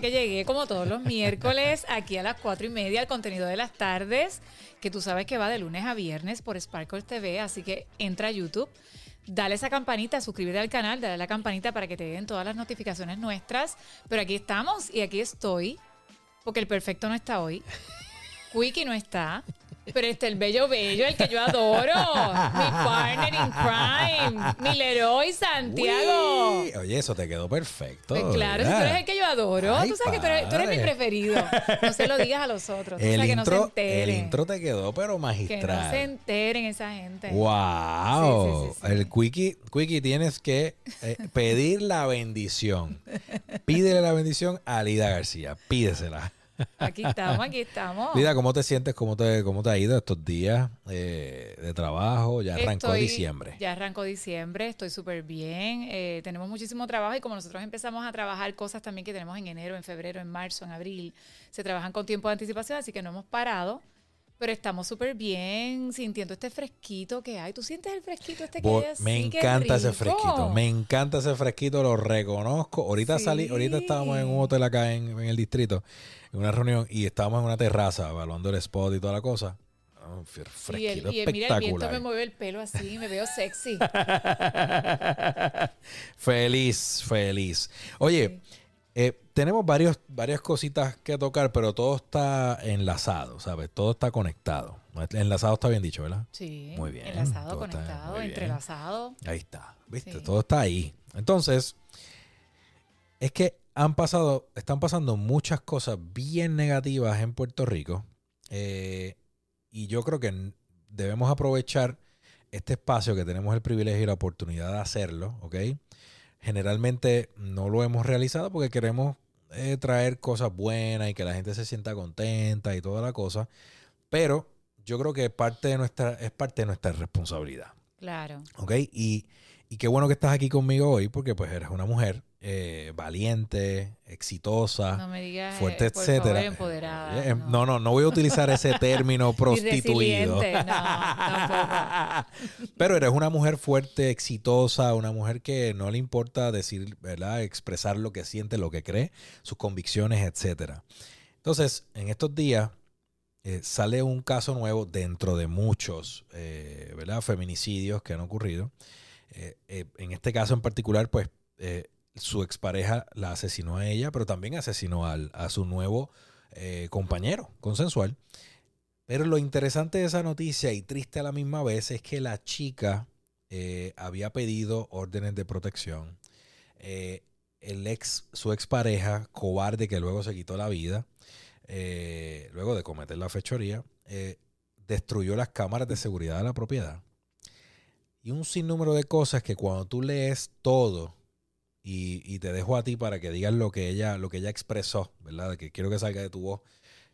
que llegué como todos los miércoles aquí a las cuatro y media al contenido de las tardes, que tú sabes que va de lunes a viernes por Sparkle TV, así que entra a YouTube, dale esa campanita, suscríbete al canal, dale a la campanita para que te den todas las notificaciones nuestras. Pero aquí estamos y aquí estoy, porque el perfecto no está hoy. Quickie no está. Pero este el bello bello, el que yo adoro. Mi partner in crime. Mi Leroy Santiago. Uy, oye, eso te quedó perfecto. Pues claro, si tú eres el que yo adoro. Ay, tú sabes que tú eres, tú eres mi preferido. No se lo digas a los otros. El sabes que no se intro, enteren. el intro te quedó, pero que no se magistral. enteren esa gente. Wow. Sí, sí, sí, sí. El quickie, quickie tienes que eh, pedir la bendición. Pídele la bendición a Lida García. Pídesela. Aquí estamos, aquí estamos. Lida, ¿cómo te sientes? ¿Cómo te, cómo te ha ido estos días eh, de trabajo? Ya arrancó Estoy- diciembre. Ya arrancó diciembre, estoy súper bien. eh, tenemos muchísimo trabajo y como nosotros empezamos a trabajar cosas también que tenemos en enero, en febrero, en marzo, en abril, se trabajan con tiempo de anticipación, así que no hemos parado. Pero estamos súper bien, sintiendo este fresquito que hay. ¿Tú sientes el fresquito este que Bo- hay así? me ¡Qué encanta ese fresquito. Me encanta ese fresquito, lo reconozco. Ahorita salí, ahorita Sí. estábamos en un hotel acá en, en el distrito, en una reunión, y estábamos en una terraza, evaluando el spot y toda la cosa. Ah, fre- Y, el, Fresquito y el- mira, el viento espectacular. me mueve el pelo así, me veo sexy. feliz, feliz. Oye, eh, tenemos varios, varias cositas que tocar, pero todo está enlazado, ¿sabes? Todo está conectado. Enlazado está bien dicho, ¿verdad? Sí. Muy bien, Enlazado, todo conectado, entrelazado. Ahí está, ¿viste? Sí. Todo está ahí. Entonces, es que han pasado, están pasando muchas cosas bien negativas en Puerto Rico. eh, y yo creo que debemos aprovechar este espacio que tenemos el privilegio y la oportunidad de hacerlo, ¿ok? Generalmente no lo hemos realizado porque queremos eh, traer cosas buenas y que la gente se sienta contenta y toda la cosa. Pero yo creo que parte de nuestra, es parte de nuestra responsabilidad. Claro. ¿Ok? Y, y qué bueno que estás aquí conmigo hoy porque pues eres una mujer eh, valiente, exitosa, No me digas, eh, fuerte, por etcétera. favor, empoderada. Eh, no. no, no voy a utilizar ese término prostituido. no. Pero eres una mujer fuerte, exitosa, una mujer que no le importa decir, ¿verdad? Expresar lo que siente, lo que cree, sus convicciones, etcétera. Entonces, en estos días eh, sale un caso nuevo dentro de muchos, eh, ¿verdad? Feminicidios que han ocurrido. Eh, eh, en este caso en particular, pues, eh, su expareja la asesinó a ella, pero también asesinó al- a su nuevo eh, compañero consensual. Pero lo interesante de esa noticia y triste a la misma vez es que la chica eh, había pedido órdenes de protección. Eh, el ex, su expareja, cobarde que luego se quitó la vida, luego de cometer la fechoría, destruyó las cámaras de seguridad de la propiedad. Y un sinnúmero de cosas que cuando tú lees todo y, y te dejo a ti para que digas lo que ella, lo que ella expresó, ¿verdad? Que quiero que salga de tu voz.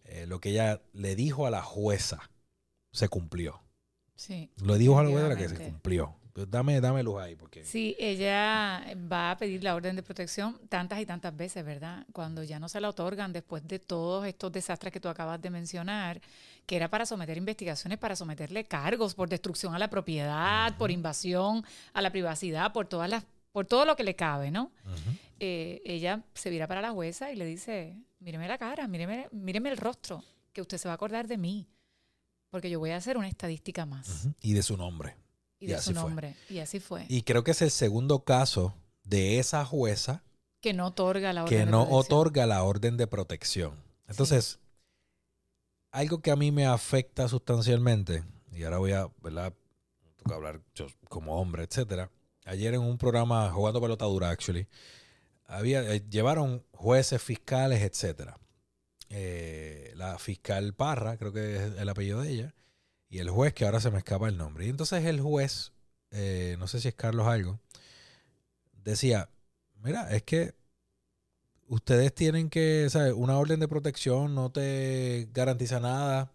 eh, lo que ella le dijo a la jueza se cumplió. Sí. Lo dijo a la jueza que se cumplió. Dame, dame luz ahí, porque. Sí, ella va a pedir la orden de protección tantas y tantas veces, ¿verdad? Cuando ya no se la otorgan después de todos estos desastres que tú acabas de mencionar, que era para someter investigaciones, para someterle cargos por destrucción a la propiedad, por invasión a la privacidad, por todas las, por todo lo que le cabe, ¿no? Eh, ella se vira para la jueza y le dice, míreme la cara, míreme, míreme el rostro, que usted se va a acordar de mí, porque yo voy a hacer una estadística más. Y de su nombre. Y Y de así su fue. nombre. Y así fue. Y creo que es el segundo caso de esa jueza que no otorga la orden que de no protección. otorga la orden de protección. Entonces, algo que a mí me afecta sustancialmente, y ahora voy a, ¿verdad? Hablar yo como hombre, etcétera. Ayer en un programa jugando pelota dura, actually, había, eh, llevaron jueces, fiscales, etcétera. Eh, la fiscal Parra, creo que es el apellido de ella, y el juez que ahora se me escapa el nombre. Y entonces el juez, eh, no sé si es Carlos algo, decía, mira, es que ustedes tienen que, ¿sabes? Una orden de protección no te garantiza nada.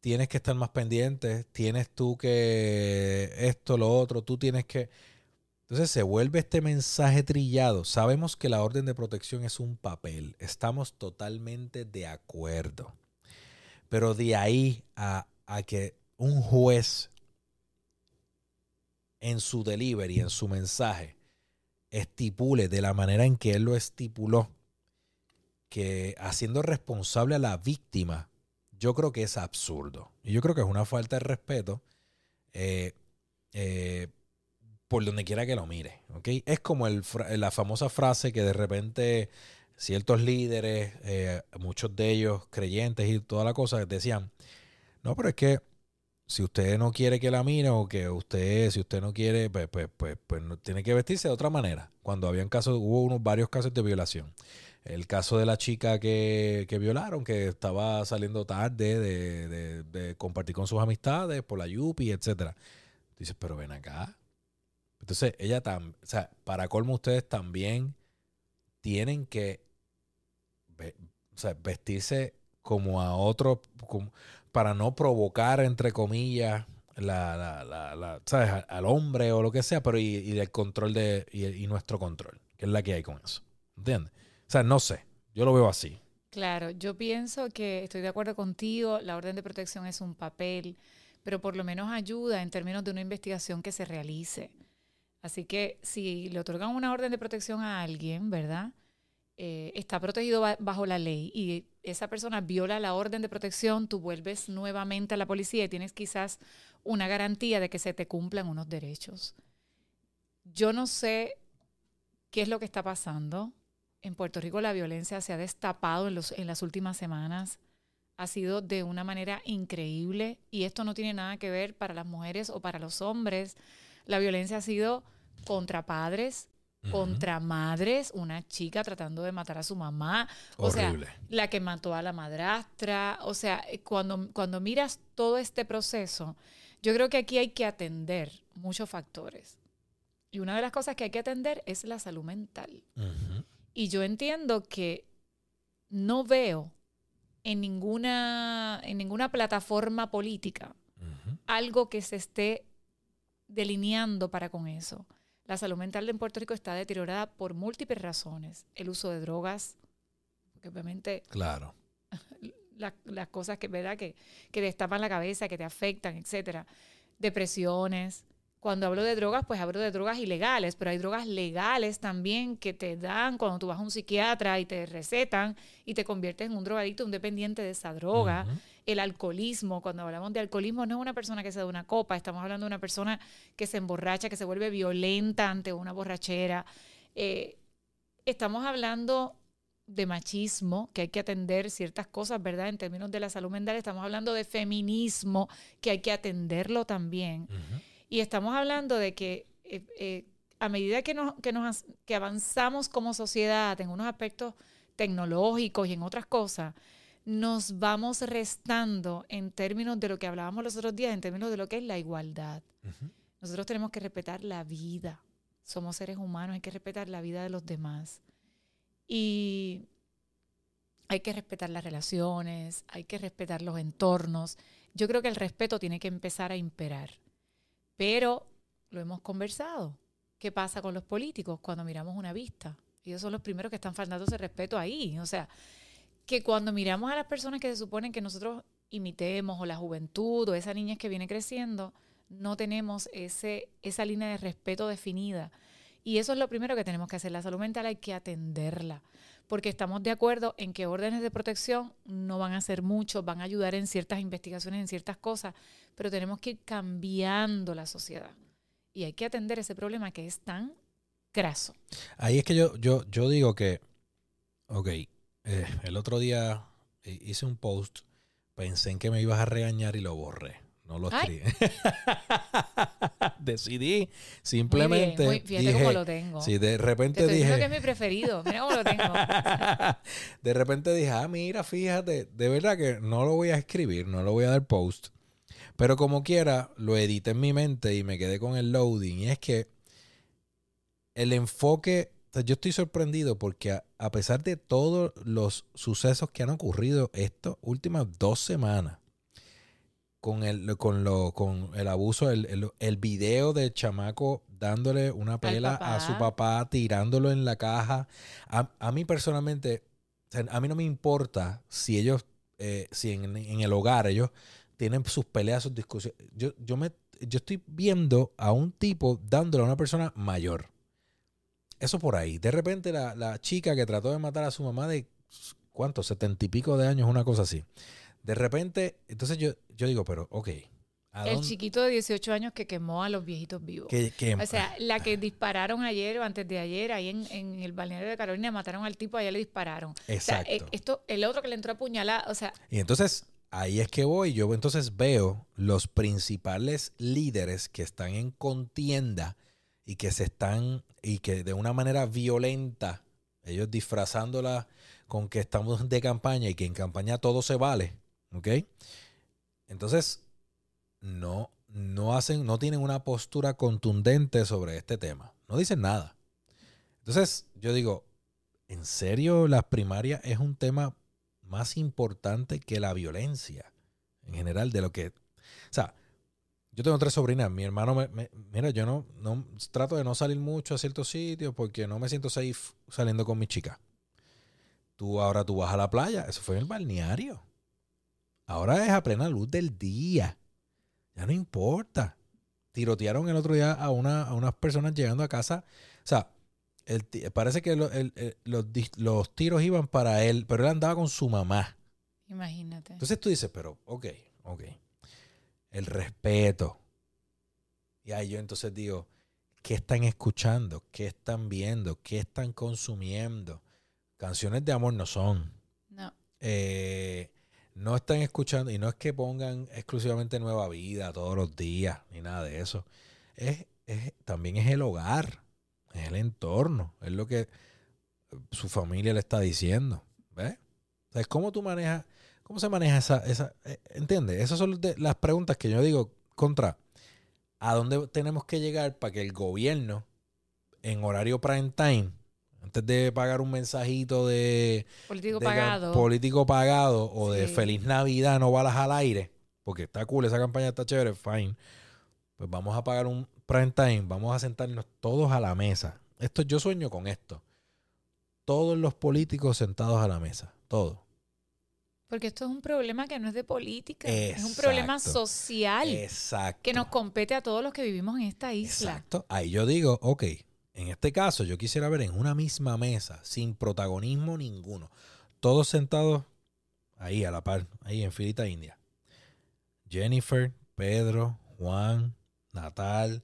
Tienes que estar más pendiente. Tienes tú que esto, lo otro. Tú tienes que... Entonces se vuelve este mensaje trillado. Sabemos que la orden de protección es un papel. Estamos totalmente de acuerdo. Pero de ahí a, a que un juez en su delivery, en su mensaje, estipule de la manera en que él lo estipuló, que haciendo responsable a la víctima, yo creo que es absurdo. Y yo creo que es una falta de respeto eh, eh, por donde quiera que lo mire. ¿okay? Es como la famosa frase que de repente ciertos líderes, eh, muchos de ellos creyentes y toda la cosa, decían, no, pero es que si usted no quiere que la mire o que usted, si usted no quiere, pues, pues, pues, pues tiene que vestirse de otra manera. Cuando habían casos, hubo unos varios casos de violación. El caso de la chica que, que violaron, que estaba saliendo tarde de, de, compartir con sus amistades por la Yupi, etcétera. Dices, pero ven acá. Entonces, ella también, o sea, para colmo ustedes también tienen que vestirse como a otro, para no provocar, entre comillas, la, la, la, ¿sabes? al hombre o lo que sea, pero y, y el control de, y, nuestro control, que es la que hay con eso. ¿Entiendes? O sea, no sé, yo lo veo así. Claro, yo pienso que estoy de acuerdo contigo, la orden de protección es un papel, pero por lo menos ayuda en términos de una investigación que se realice. Así que si le otorgan una orden de protección a alguien, ¿verdad? Eh, está protegido bajo la ley y esa persona viola la orden de protección, tú vuelves nuevamente a la policía y tienes quizás una garantía de que se te cumplan unos derechos. Yo no sé qué es lo que está pasando. En Puerto Rico la violencia se ha destapado en, los, en las últimas semanas. Ha sido de una manera increíble y esto no tiene nada que ver para las mujeres o para los hombres. La violencia ha sido contra padres, contra madres, una chica tratando de matar a su mamá, o sea, la que mató a la madrastra, o sea, eh, cuando, cuando miras todo este proceso, yo creo que aquí hay que atender muchos factores. Y una de las cosas que hay que atender es la salud mental. Y yo entiendo que no veo en ninguna, en ninguna plataforma política algo que se esté delineando para con eso. La salud mental en Puerto Rico está deteriorada por múltiples razones. El uso de drogas, que obviamente... Claro. las cosas que, ¿verdad? Que, que destapan la cabeza, que te afectan, etcétera. Depresiones, cuando hablo de drogas, pues hablo de drogas ilegales, pero hay drogas legales también que te dan cuando tú vas a un psiquiatra y te recetan y te conviertes en un drogadicto, un dependiente de esa droga. El alcoholismo, cuando hablamos de alcoholismo, no es una persona que se da una copa, estamos hablando de una persona que se emborracha, que se vuelve violenta ante una borrachera. Eh, estamos hablando de machismo, que hay que atender ciertas cosas, ¿verdad? En términos de la salud mental, estamos hablando de feminismo, que hay que atenderlo también. Y estamos hablando de que eh, eh, a medida que, nos, que, nos, que avanzamos como sociedad en unos aspectos tecnológicos y en otras cosas, nos vamos restando en términos de lo que hablábamos los otros días, en términos de lo que es la igualdad. Nosotros tenemos que respetar la vida. Somos seres humanos, hay que respetar la vida de los demás. Y hay que respetar las relaciones, hay que respetar los entornos. Yo creo que el respeto tiene que empezar a imperar. Pero lo hemos conversado. ¿Qué pasa con los políticos cuando miramos una vista? Ellos son los primeros que están faltando ese respeto ahí. O sea, que cuando miramos a las personas que se suponen que nosotros imitemos, o la juventud, o esa niña que viene creciendo, no tenemos ese, esa línea de respeto definida. Y eso es lo primero que tenemos que hacer. La salud mental hay que atenderla, porque estamos de acuerdo en que órdenes de protección no van a ser mucho, van a ayudar en ciertas investigaciones, en ciertas cosas, pero tenemos que ir cambiando la sociedad. Y hay que atender ese problema que es tan graso. Ahí es que yo, yo, yo digo que, ok, eh, el otro día hice un post, pensé en que me ibas a regañar y lo borré. No lo escribí. Decidí simplemente. Muy bien, fíjate cómo lo tengo. Sí, de repente dije. que es mi preferido. Mira cómo lo tengo. de repente dije, ah, mira, fíjate, de verdad que no lo voy a escribir, no lo voy a dar post. Pero como quiera, lo edité en mi mente y me quedé con el loading. Y es que el enfoque, yo estoy sorprendido porque a, pesar de todos los sucesos que han ocurrido estas últimas dos semanas, con el, con lo, con el abuso, el, el, video del chamaco dándole una pela a su papá, tirándolo en la caja. A, mí personalmente, a mí no me importa si ellos, eh, si en, en, el hogar ellos tienen sus peleas, sus discusiones. Yo, yo, me, yo estoy viendo a un tipo dándole a una persona mayor. Eso por ahí. De repente la, chica que trató de matar a su mamá de ¿cuántos? Setenta y pico de años, una cosa así. De repente, entonces yo, yo digo, pero, ok. ¿a El dónde- chiquito de 18 años que quemó a los viejitos vivos. que- que- O sea, la que dispararon ayer o antes de ayer, ahí en, en el balneario de Carolina, mataron al tipo, allá le dispararon. O sea, exacto. eh, esto, el otro que le entró a puñalar, o sea, Y entonces ahí es que voy. Yo entonces veo los principales líderes que están en contienda y que se están, y que de una manera violenta, ellos disfrazándola con que estamos de campaña y que en campaña todo se vale. ¿Ok? Entonces, no, no hacen, no tienen una postura contundente sobre este tema. No dicen nada. Entonces, yo digo, ¿en serio las primarias es un tema más importante que la violencia en general de lo que... O sea, yo tengo tres sobrinas. Mi hermano, me, mira, yo no, no trato de no salir mucho a ciertos sitios porque no me siento safe saliendo con mi chica. Tú ahora tú vas a la playa. Eso fue en el balneario. Ahora es a plena luz del día. Ya no importa. Tirotearon el otro día a, una, a unas personas llegando a casa. O sea, el parece que lo- el- el- los, los tiros iban para él, pero él andaba con su mamá. imagínate. Entonces tú dices, pero, ok, ok. El respeto. Y ahí yo entonces digo, ¿qué están escuchando? ¿Qué están viendo? ¿Qué están consumiendo? Canciones de amor no son. no, Eh, no están escuchando, y no es que pongan exclusivamente Nueva Vida todos los días, ni nada de eso. Es, es- también es el hogar, es el entorno, es lo que su familia le está diciendo. ¿Ves? Es cómo tú manejas, cómo se maneja esa, esa eh, ¿entiendes? Esas son las preguntas que yo digo contra. ¿A dónde tenemos que llegar para que el gobierno, en horario prime time, antes de pagar un mensajito de, político de pagado. político pagado o de feliz Navidad, no balas al aire, porque está cool, esa campaña está chévere, fine. Pues vamos a pagar un prime time, vamos a sentarnos todos a la mesa. Esto yo sueño con esto. Todos los políticos sentados a la mesa, todos. porque esto es un problema que no es de política, es un problema social Exacto. que nos compete a todos los que vivimos en esta isla. Exacto. Ahí yo digo, ok, en este caso yo quisiera ver en una misma mesa, sin protagonismo ninguno, todos sentados ahí a la par, ahí en filita india. Jennifer, Pedro, Juan, Natal,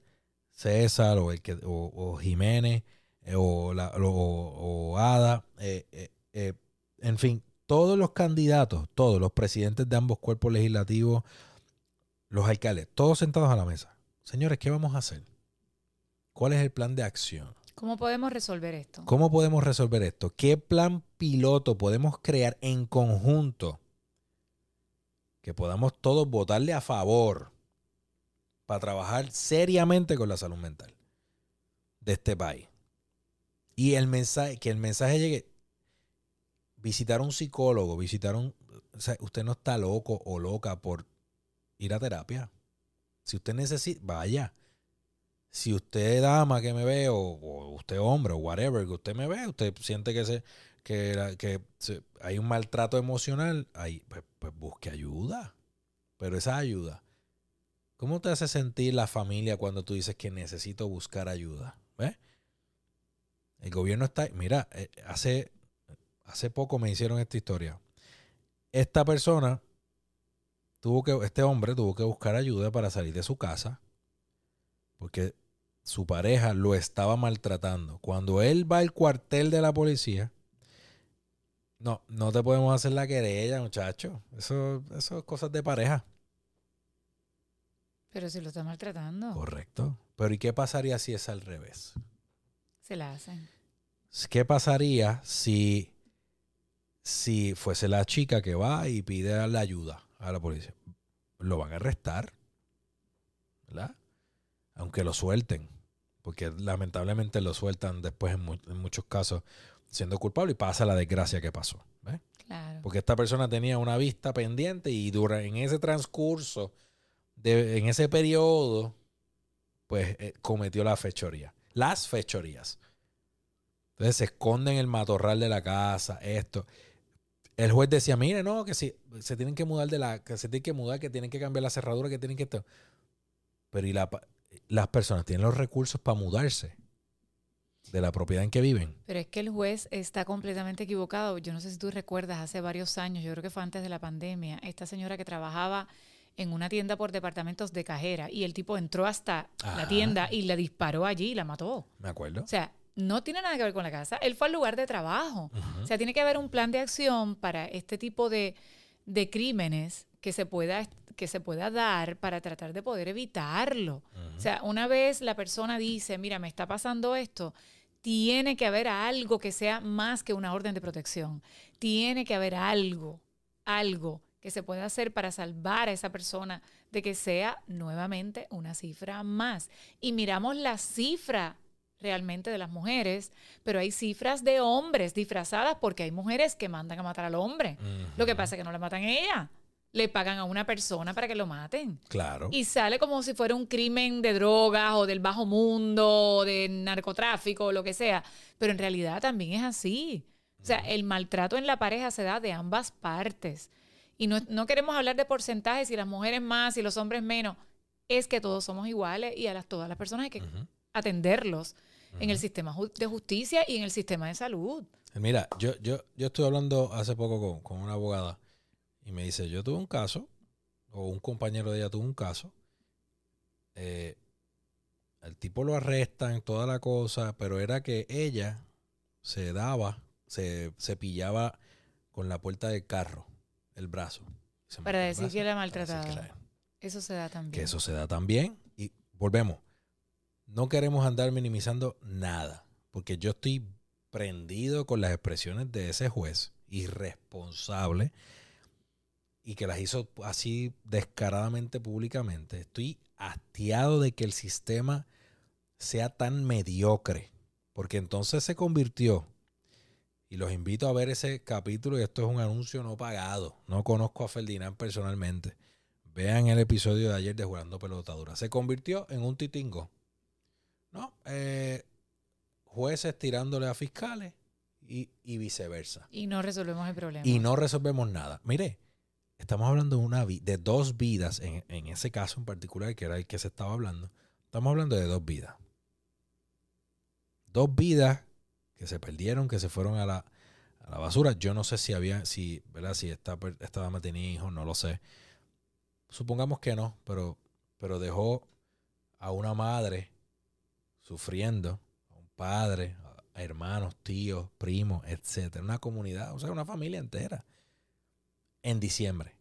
César o, el que, o, Jiménez eh, o, la- o- Ada, eh, eh, en fin, todos los candidatos, todos los presidentes de ambos cuerpos legislativos, los alcaldes, todos sentados a la mesa. Señores, ¿qué vamos a hacer? ¿Cuál es el plan de acción? ¿Cómo podemos resolver esto? ¿Cómo podemos resolver esto? ¿Qué plan piloto podemos crear en conjunto que podamos todos votarle a favor para trabajar seriamente con la salud mental de este país? Y el mensaje, que el mensaje llegue, visitar a un psicólogo, visitar a un... o sea, usted no está loco o loca por ir a terapia. Si usted necesita, vaya. Si usted dama que me ve, o, usted hombre, o whatever que usted me ve, usted siente que se que, que hay un maltrato emocional, ahí, pues, pues busque ayuda. Pero esa ayuda, ¿cómo te hace sentir la familia cuando tú dices que necesito buscar ayuda? ¿Ves? El gobierno está, mira, eh, hace, hace poco me hicieron esta historia. Esta persona tuvo que, este hombre tuvo que buscar ayuda para salir de su casa porque su pareja lo estaba maltratando. Cuando él va al cuartel de la policía, no, no te podemos hacer la querella, muchacho. Eso, eso es cosas de pareja. Pero si lo está maltratando, Correcto. Pero ¿y qué pasaría si es al revés? se la hacen. ¿Qué pasaría si, si fuese la chica que va y pide la ayuda a la policía? Lo van a arrestar, ¿verdad? Aunque lo suelten, porque lamentablemente lo sueltan después en, mu- en muchos casos siendo culpable y pasa la desgracia que pasó. ¿ves? Claro. Porque esta persona tenía una vista pendiente y dura, en ese transcurso, de, en ese periodo, pues eh, cometió la fechoría. Las fechorías. Entonces se esconde en el matorral de la casa, esto. El juez decía, mire, no, que si se tienen que mudar de la, que se tienen que mudar, que tienen que cambiar la cerradura, que tienen que esto. Pero y la las personas tienen los recursos para mudarse. de la propiedad en que viven. Pero es que el juez está completamente equivocado. Yo no sé si tú recuerdas, hace varios años, yo creo que fue antes de la pandemia, esta señora que trabajaba en una tienda por departamentos de cajera y el tipo entró hasta la Ajá. tienda y la disparó allí y la mató. ¿Me acuerdo? O sea, no tiene nada que ver con la casa. Él fue al lugar de trabajo. O sea, tiene que haber un plan de acción para este tipo de, de crímenes que se pueda que se pueda dar para tratar de poder evitarlo. Ujú. O sea, una vez la persona dice, mira, me está pasando esto, tiene que haber algo que sea más que una orden de protección. Tiene que haber algo, algo que se pueda hacer para salvar a esa persona de que sea nuevamente una cifra más. Y miramos la cifra realmente de las mujeres, pero hay cifras de hombres disfrazadas porque hay mujeres que mandan a matar al hombre. Lo que pasa es que no le matan a ella. Le pagan a una persona para que lo maten. Claro. Y sale como si fuera un crimen de drogas o del bajo mundo o de narcotráfico o lo que sea. Pero en realidad también es así. O sea, el maltrato en la pareja se da de ambas partes. Y no, no queremos hablar de porcentajes, si las mujeres más y los hombres menos. Es que todos somos iguales y a las, todas las personas hay que atenderlos en el sistema de justicia y en el sistema de salud. Mira, yo, yo, yo estuve hablando hace poco con, con una abogada y me dice, yo tuve un caso, o un compañero de ella tuvo un caso, eh, el tipo lo arrestan, toda la cosa, pero era que ella se daba, se, se pillaba con la puerta del carro, el brazo. Para decir brazo que la maltrataba. Eso se da también. que eso se da también. Y volvemos. No queremos andar minimizando nada, porque yo estoy prendido con las expresiones de ese juez irresponsable y que las hizo así descaradamente públicamente. Estoy hastiado de que el sistema sea tan mediocre, porque entonces se convirtió, y los invito a ver ese capítulo, y esto es un anuncio no pagado, no conozco a Ferdinand personalmente, Vean el episodio de ayer de Jurando Pelotadura. Se convirtió en un titingo. ¿No? Eh, jueces tirándole a fiscales y, y viceversa. Y no resolvemos el problema. Y no resolvemos nada. Mire, estamos hablando de, una de dos vidas, en, ese caso en particular, que era el que se estaba hablando. Estamos hablando de dos vidas. Dos vidas que se perdieron, que se fueron a la, a la basura. Yo no sé si había, si, ¿verdad? Si esta, esta dama tenía hijos, no lo sé. Supongamos que no, pero, pero dejó a una madre sufriendo, a un padre, a hermanos, tíos, primos, etcétera, una comunidad, o sea, una familia entera en diciembre.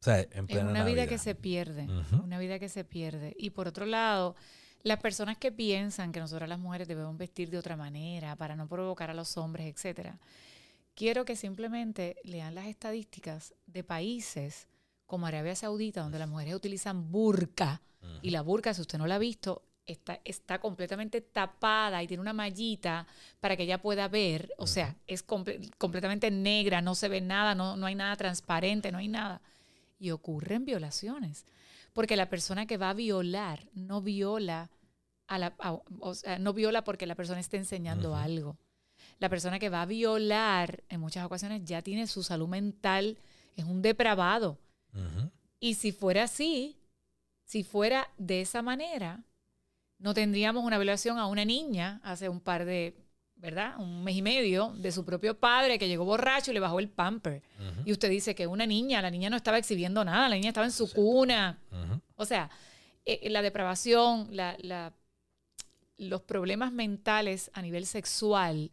O sea, en Es plena una vida que se pierde. Una vida que se pierde. Y por otro lado, las personas que piensan que nosotras las mujeres debemos vestir de otra manera para no provocar a los hombres, etcétera, quiero que simplemente lean las estadísticas de países como Arabia Saudita, donde las mujeres utilizan burka. Y la burka, si usted no la ha visto, está, está completamente tapada y tiene una mallita para que ella pueda ver. O sea, es comple- completamente negra, no se ve nada, no, no hay nada transparente, no hay nada. Y ocurren violaciones. Porque la persona que va a violar no viola a la, a- o sea, no viola porque la persona esté enseñando algo. La persona que va a violar en muchas ocasiones ya tiene su salud mental, es un depravado. Y si fuera así, si fuera de esa manera, no tendríamos una violación a una niña hace un par de, ¿verdad? Un mes y medio de su propio padre que llegó borracho y le bajó el pamper. Y usted dice que una niña, la niña no estaba exhibiendo nada, la niña estaba en su cuna. O sea, eh, la depravación, la, la- los problemas mentales a nivel sexual,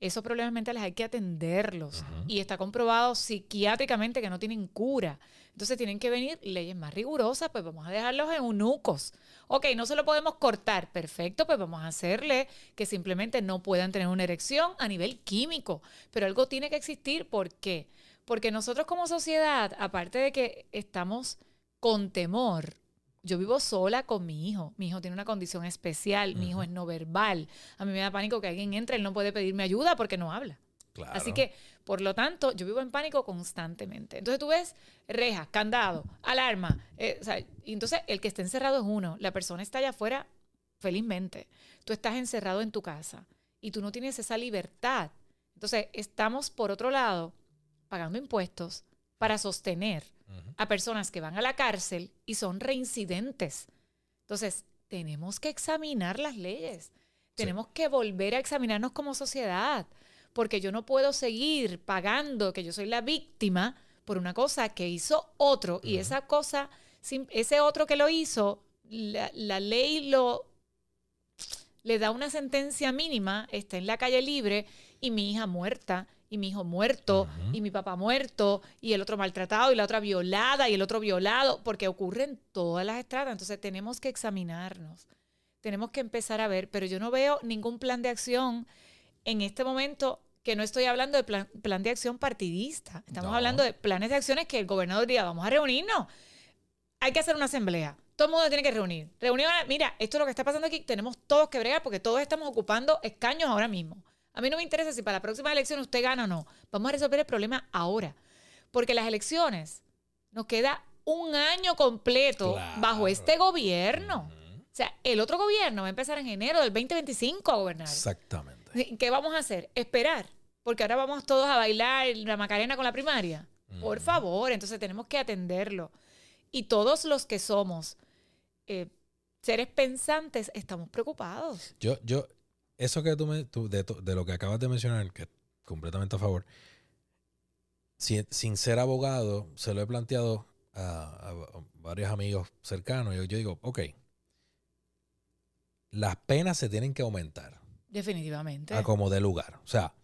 esos problemas mentales hay que atenderlos. Y está comprobado psiquiátricamente que no tienen cura. Entonces tienen que venir leyes más rigurosas, pues vamos a dejarlos en eunucos. Ok, no se lo podemos cortar, perfecto, pues vamos a hacerle que simplemente no puedan tener una erección a nivel químico. Pero algo tiene que existir, ¿por qué? Porque nosotros como sociedad, aparte de que estamos con temor, yo vivo sola con mi hijo. Mi hijo tiene una condición especial, mi hijo es no verbal. A mí me da pánico que alguien entre, él no puede pedirme ayuda porque no habla. Claro. Así que, por lo tanto, yo vivo en pánico constantemente. Entonces tú ves rejas, candado, alarma. eh, o sea, y entonces el que está encerrado es uno. La persona está allá afuera felizmente. Tú estás encerrado en tu casa y tú no tienes esa libertad. Entonces estamos, por otro lado, pagando impuestos para sostener a personas que van a la cárcel y son reincidentes. Entonces, tenemos que examinar las leyes. Tenemos que volver a examinarnos como sociedad, porque yo no puedo seguir pagando que yo soy la víctima por una cosa que hizo otro. Y esa cosa, ese otro que lo hizo, la, la ley lo le da una sentencia mínima, está en la calle libre y mi hija muerta y mi hijo muerto y mi papá muerto y el otro maltratado y la otra violada y el otro violado, porque ocurren todas las estradas. Entonces tenemos que examinarnos, tenemos que empezar a ver, pero yo no veo ningún plan de acción en este momento que no estoy hablando de plan, de acción partidista, estamos hablando de planes de acciones que el gobernador diría, vamos a reunirnos, hay que hacer una asamblea, todo el mundo tiene que reunir. Reunión, mira, esto es lo que está pasando aquí, tenemos todos que bregar porque todos estamos ocupando escaños ahora mismo. A mí no me interesa si para la próxima elección usted gana o no. Vamos a resolver el problema ahora. Porque las elecciones nos queda un año completo bajo este gobierno. O sea, el otro gobierno va a empezar en enero del 2025 a gobernar. Exactamente. ¿Qué vamos a hacer? Esperar. Porque ahora vamos todos a bailar la Macarena con la primaria. Por favor, entonces tenemos que atenderlo. Y todos los que somos eh, seres pensantes estamos preocupados. Yo, yo, eso que tú, me, de, lo que acabas de mencionar, que completamente a favor, sin ser abogado, se lo he planteado a, varios amigos cercanos. Yo, yo digo, ok, las penas se tienen que aumentar. Definitivamente. A como de lugar. O sea,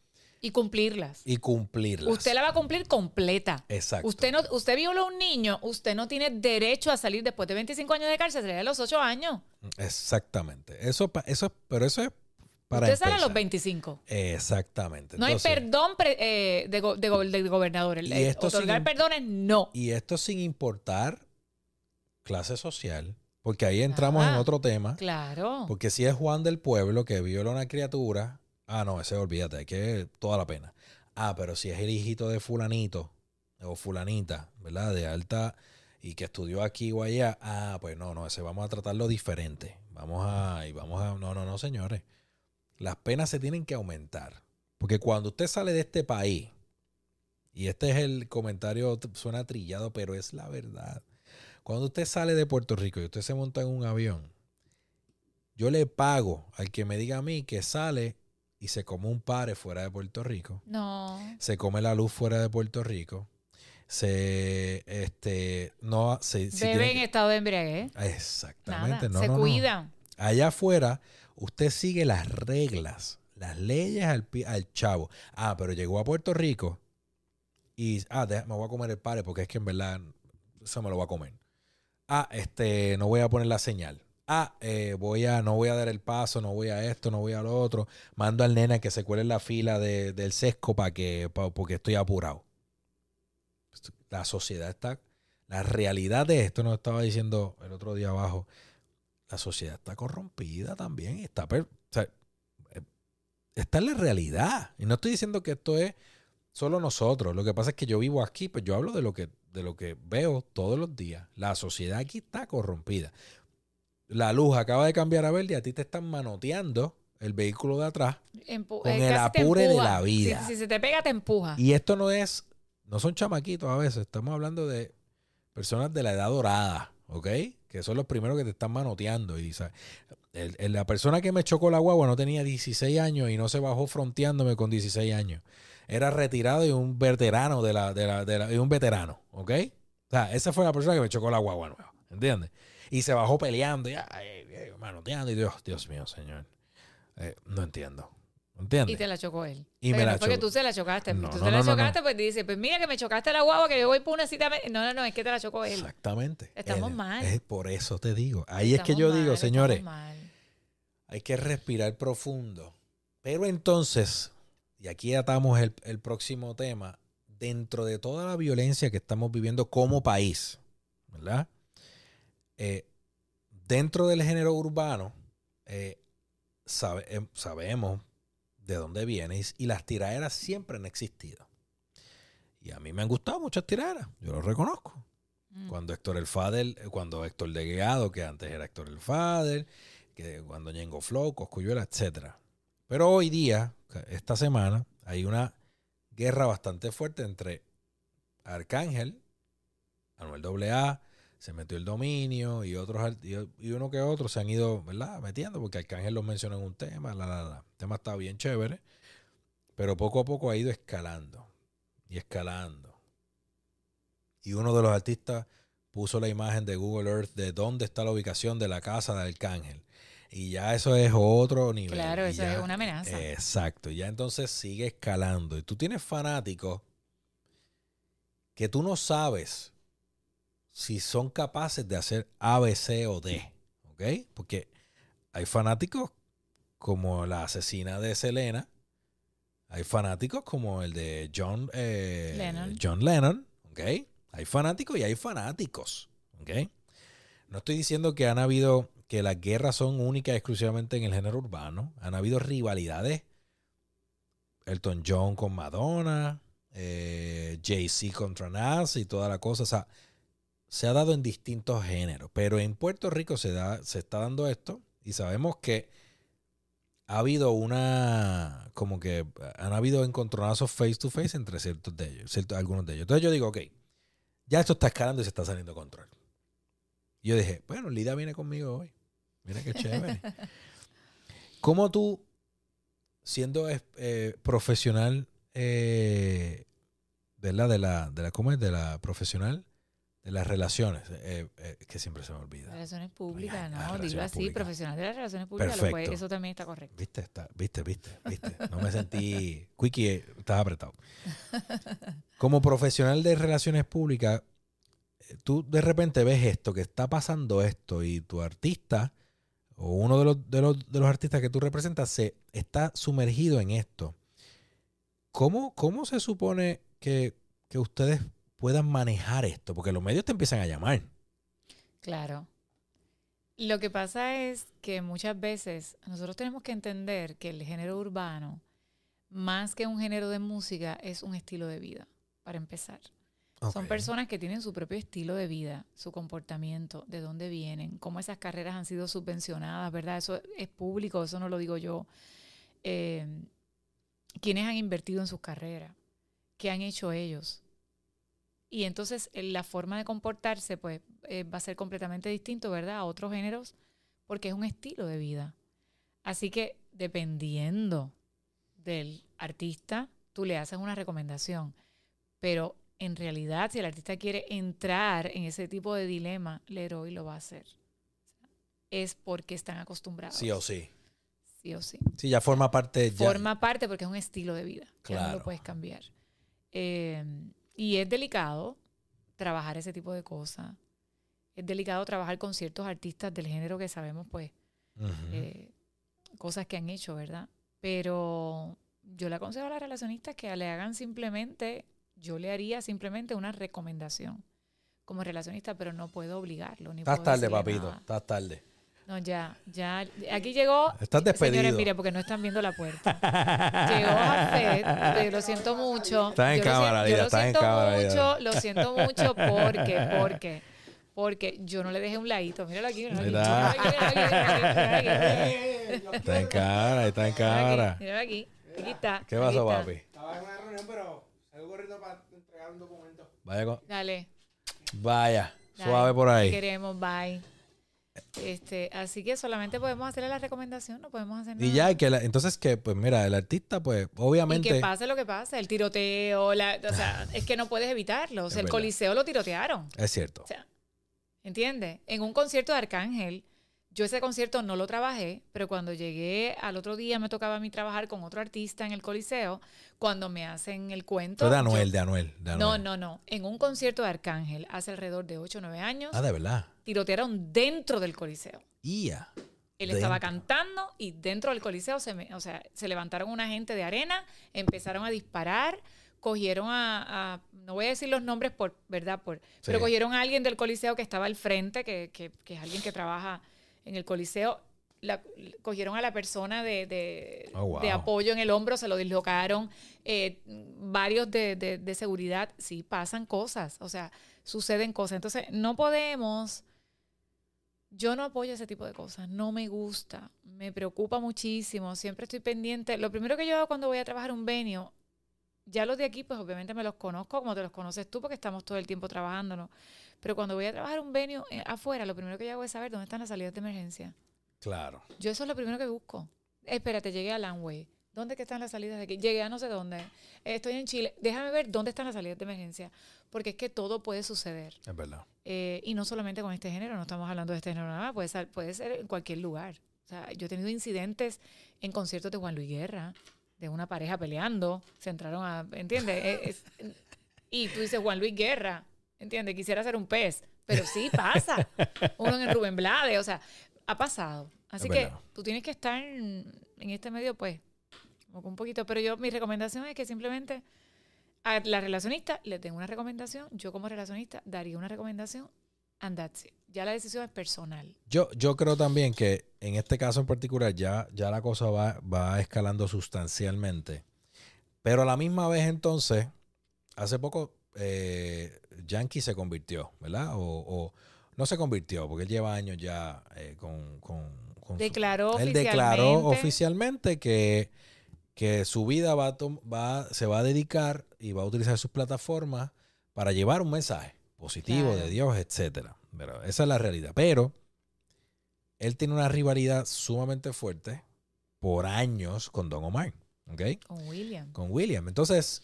y cumplirlas. Y cumplirlas. Usted la va a cumplir completa. Exacto. Usted, no, usted violó a un niño, usted no tiene derecho a salir después de 25 años de cárcel, sería de los 8 años. Exactamente. Eso, eso, pero eso es para Usted sale a los 25. Exactamente. No hay perdón eh, de, de, gobernador. El, y otorgar perdones, no. Y esto sin importar clase social, porque ahí entramos en otro tema. Claro. Porque si es Juan del Pueblo que viola a una criatura, Ah, no, ese olvídate, hay que toda la pena. Ah, pero si es el hijito de fulanito o fulanita, ¿verdad? De alta y que estudió aquí o allá, ah, pues no, no, ese vamos a tratarlo diferente. Vamos a, y vamos a, no, no, no, señores. Las penas se tienen que aumentar. Porque cuando usted sale de este país, y este es el comentario, suena trillado, pero es la verdad. Cuando usted sale de Puerto Rico y usted se monta en un avión, yo le pago al que me diga a mí que sale y se come un pare fuera de Puerto Rico. No. Se come la luz fuera de Puerto Rico. Se, este, no, se... Bebe en estado de embriaguez. Exactamente. No, se cuidan. Allá afuera, usted sigue las reglas, las leyes al, al chavo. Ah, pero llegó a Puerto Rico y, ah, me voy a comer el pare porque es que en verdad eso me lo voy a comer. Ah, este, no voy a poner la señal ah, eh, voy a, no voy a dar el paso, no voy a esto, no voy a lo otro. Mando al nena que se cuele en la fila del sesco para que, porque estoy apurado. La sociedad está, la realidad de esto nos estaba diciendo el otro día abajo, la sociedad está corrompida también, está, o sea, eh, está en la realidad. Y no estoy diciendo que esto es solo nosotros. Lo que pasa es que yo vivo aquí, pues yo hablo de lo que, de lo que veo todos los días. La sociedad aquí está corrompida la luz acaba de cambiar a verde y a ti te están manoteando el vehículo de atrás con eh, el apure de la vida. Si, se te pega, te empuja. Y esto no es, no son chamaquitos a veces, estamos hablando de personas de la edad dorada, ¿ok? Que son los primeros que te están manoteando. Y la persona que me chocó la guagua no tenía 16 años y no se bajó fronteándome con 16 años. Era retirado y un veterano de la, de la, de la y un veterano, ¿ok? O sea, esa fue la persona que me chocó la guagua nueva, ¿entiendes? Y se bajó peleando, y manoteando. Y Dios, Dios mío, señor. Eh, no entiendo. ¿Entiendes? Y te la chocó él. Y me la porque tú se la chocaste. tú se la chocaste, pues dice, pues mira que me chocaste la guagua, que yo voy por una cita. No, no, no, es que te la chocó él. Exactamente. Estamos mal. Es por eso te digo. Ahí es que yo digo, señores, hay que respirar profundo. Pero entonces, y aquí atamos el, el próximo tema, dentro de toda la violencia que estamos viviendo como país, ¿verdad? Eh, dentro del género urbano, eh, em, sabemos de dónde viene y, las tiraderas siempre han existido. Y a mí me han gustado muchas tiraderas, yo lo reconozco. Mm. Cuando Héctor El Fader, eh, cuando Héctor Degueado, que antes era Héctor El Fader, que cuando Ñengo Flow, Coscuyuela, etc. Pero hoy día, esta semana, hay una guerra bastante fuerte entre Arcángel, Anuel AA, se metió el dominio y otros y uno que otro se han ido, ¿verdad? Metiendo porque Arcángel los menciona en un tema, la, la, la. El tema está bien chévere, pero poco a poco ha ido escalando y escalando. Y uno de los artistas puso la imagen de Google Earth de dónde está la ubicación de la casa de Arcángel. Y ya eso es otro nivel. Claro, eso ya- es una amenaza. Exacto. Ya entonces sigue escalando. Y tú tienes fanáticos que tú no sabes si son capaces de hacer A, B, C o D. ¿Ok? Porque hay fanáticos como la asesina de Selena. Hay fanáticos como el de John, eh, Lennon. John Lennon. ¿Ok? Hay fanáticos y hay fanáticos. ¿Ok? No estoy diciendo que han habido, que las guerras son únicas exclusivamente en el género urbano. Han habido rivalidades. Elton John con Madonna, eh, Jay-Z contra Nas y toda la cosa. O sea, se ha dado en distintos géneros. Pero en Puerto Rico se, da, se está dando esto y sabemos que ha habido una, como que han habido encontronazos face to face entre ciertos de ellos, ciertos, algunos de ellos. Entonces yo digo, ok, ya esto está escalando y se está saliendo de control. Yo dije, bueno, Lida viene conmigo hoy. Mira qué chévere. ¿Cómo tú, siendo eh, profesional, eh, ¿verdad? De la, de la, ¿cómo es? De la profesional de las relaciones, eh, eh, que siempre se me olvida. Relaciones públicas, Ay, ¿no? Dilo así, públicas. profesional de las relaciones públicas. lo Perfecto. puede- eso también está correcto. ¿Viste? Está, viste, viste, viste. No me sentí. Quickie, eh, estaba apretado. Como profesional de relaciones públicas, eh, tú de repente ves esto, que está pasando esto, y tu artista, o uno de los, de los, de los artistas que tú representas, se está sumergido en esto. ¿Cómo, cómo se supone que, que ustedes puedan manejar esto? Porque los medios te empiezan a llamar. Claro. Lo que pasa es que muchas veces nosotros tenemos que entender que el género urbano, más que un género de música, es un estilo de vida, para empezar. Son personas que tienen su propio estilo de vida, su comportamiento, de dónde vienen, cómo esas carreras han sido subvencionadas, ¿verdad? Eso es público, eso no lo digo yo. Eh, ¿Quiénes han invertido en sus carreras? ¿Qué han hecho ellos? Y entonces eh, la forma de comportarse pues eh, va a ser completamente distinto, ¿verdad? A otros géneros, porque es un estilo de vida. Así que dependiendo del artista, tú le haces una recomendación. Pero en realidad, si el artista quiere entrar en ese tipo de dilema, Leroy lo va a hacer. Es porque están acostumbrados. Sí o sí. Sí o sí. Sí, ya forma parte. Ya, Forma parte porque es un estilo de vida. Que no Claro. lo puedes cambiar. Eh, y es delicado trabajar ese tipo de cosas. Es delicado trabajar con ciertos artistas del género que sabemos, pues, eh, cosas que han hecho, ¿verdad? Pero yo le aconsejo a las relacionistas que le hagan simplemente, yo le haría simplemente una recomendación como relacionista, pero no puedo obligarlo. Ni Estás puedo tarde, papito. nada. Estás tarde. No, ya, ya. Aquí llegó. Estás despedido. Señores, mire, porque no están viendo la puerta. Llegó Jafet, lo siento mucho. Estás en Yo cámara, Lida, estás en siento cámara, mucho, lo siento mucho porque, porque, porque yo no le dejé un ladito. Míralo aquí, míralo aquí. Está en cara, está en cara. Míralo aquí. Aquí está. ¿Qué pasó, está. papi? Estaba en una reunión, pero corriendo para entregar un documento. Vaya, con- Dale. vaya. dale. suave por ahí. queremos, bye. Este, así que solamente podemos hacerle la recomendación, no podemos hacer nada. Y ya, que la- entonces que, pues mira, el artista, pues Y obviamente. que pase lo que pase, el tiroteo, la, o sea, es que no puedes evitarlo. O Es sea, el verdad. coliseo lo tirotearon. Es cierto. O sea, ¿entiendes? En un concierto de Arcángel, yo ese concierto no lo trabajé, pero cuando llegué al otro día me tocaba a mí trabajar con otro artista en el coliseo, cuando me hacen el cuento. Fue de Anuel, yo- de Anuel. de no, Anuel. no, no. En un concierto de Arcángel, hace alrededor de 8 o 9 años, Ah, de verdad. tirotearon dentro del coliseo. Ia. Él estaba cantando y dentro del coliseo se, me- o sea, se levantaron una gente de arena, empezaron a disparar, cogieron a, a- no voy a decir los nombres por, ¿verdad? Por, pero cogieron a alguien del coliseo que estaba al frente, que, que- que es alguien que trabaja en el coliseo. La- cogieron a la persona de, de- Oh, wow. de apoyo en el hombro, se lo dislocaron, eh, varios de, de- de seguridad, sí, pasan cosas, o sea, suceden cosas. Entonces, no podemos yo no apoyo ese tipo de cosas, no me gusta, me preocupa muchísimo, siempre estoy pendiente. Lo primero que yo hago cuando voy a trabajar un venio, Ya los de aquí, pues obviamente me los conozco como te los conoces tú, porque estamos todo el tiempo trabajándonos. Pero cuando voy a trabajar un venue eh, afuera, lo primero que yo hago es saber dónde están las salidas de emergencia. Claro. Yo eso es lo primero que busco. Espérate, llegué a Landway. ¿Dónde que están las salidas de aquí? Llegué a no sé dónde. Eh, Estoy en Chile. Déjame ver dónde están las salidas de emergencia. Porque es que todo puede suceder. Es verdad. Eh, y no solamente con este género, no estamos hablando de este género nada más, puede ser, puede ser en cualquier lugar. O sea, yo he tenido incidentes en conciertos de Juan Luis Guerra, de una pareja peleando, se entraron a, ¿entiendes? Eh, es- y tú dices Juan Luis Guerra, ¿entiendes? Quisiera ser un pez, pero sí pasa. Uno en el Rubén Blade, o sea, ha pasado. Así Es que verdad. tú tienes que estar en este medio, pues, como un poquito. Pero yo, mi recomendación es que simplemente a la relacionista le tengo una recomendación, yo como relacionista daría una recomendación, and that's it. Ya la decisión es personal. Yo, yo creo también que en este caso en particular ya, ya la cosa va, va escalando sustancialmente. Pero a la misma vez entonces, hace poco eh, Yankee se convirtió, ¿verdad? O, o no se convirtió, porque él lleva años ya eh, con, con, con su- Declaró Él declaró oficialmente- que, que su vida va a va, se va a dedicar y va a utilizar sus plataformas para llevar un mensaje positivo Claro. de Dios, etcétera. Pero esa es la realidad. Pero él tiene una rivalidad sumamente fuerte por años con Don Omar, ¿ok? Con William. Con William. Entonces,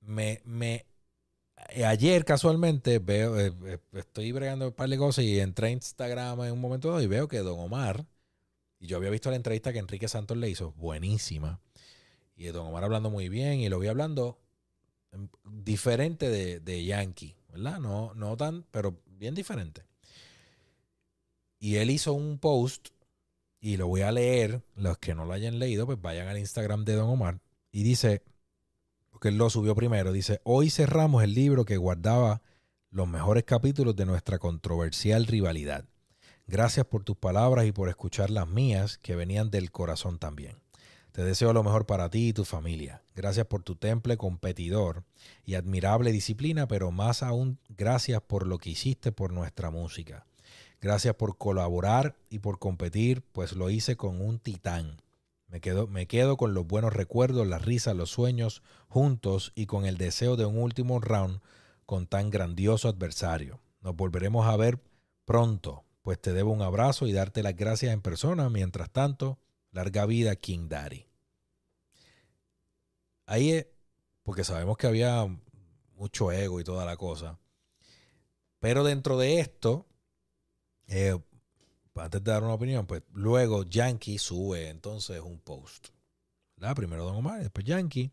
me, me ayer casualmente veo, eh, eh, estoy bregando un par de cosas y entré a Instagram en un momento dado y veo que Don Omar, y yo había visto la entrevista que Enrique Santos le hizo, buenísima, y Don Omar hablando muy bien, y lo vi hablando em, diferente de, de Yankee, ¿verdad? No, no tan, pero bien diferente. Y él hizo un post, y lo voy a leer, los que no lo hayan leído, pues vayan al Instagram de Don Omar, y dice, porque él lo subió primero, dice, hoy cerramos el libro que guardaba los mejores capítulos de nuestra controversial rivalidad. Gracias por tus palabras y por escuchar las mías que venían del corazón también. Te deseo lo mejor para ti y tu familia. Gracias por tu temple competidor y admirable disciplina, pero más aún gracias por lo que hiciste por nuestra música. Gracias por colaborar y por competir, pues lo hice con un titán. Me quedo, me quedo con los buenos recuerdos, las risas, los sueños juntos y con el deseo de un último round con tan grandioso adversario. Nos volveremos a ver pronto, pues te debo un abrazo y darte las gracias en persona. Mientras tanto, larga vida King Daddy. Ahí es, porque sabemos que había mucho ego y toda la cosa. Pero dentro de esto, eh, antes de dar una opinión, pues luego Yankee sube entonces un post. ¿verdad? Primero Don Omar, después Yankee.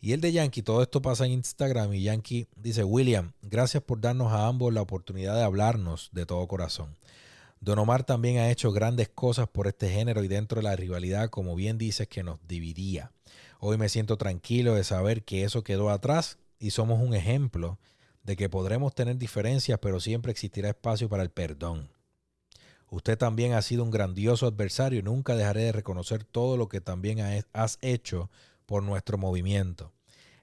Y el de Yankee, todo esto pasa en Instagram y Yankee dice, William, gracias por darnos a ambos la oportunidad de hablarnos de todo corazón. Don Omar también ha hecho grandes cosas por este género y dentro de la rivalidad, como bien dices, que nos dividía. Hoy me siento tranquilo de saber que eso quedó atrás y somos un ejemplo de que podremos tener diferencias, pero siempre existirá espacio para el perdón. Usted también ha sido un grandioso adversario y nunca dejaré de reconocer todo lo que también ha- has hecho por nuestro movimiento.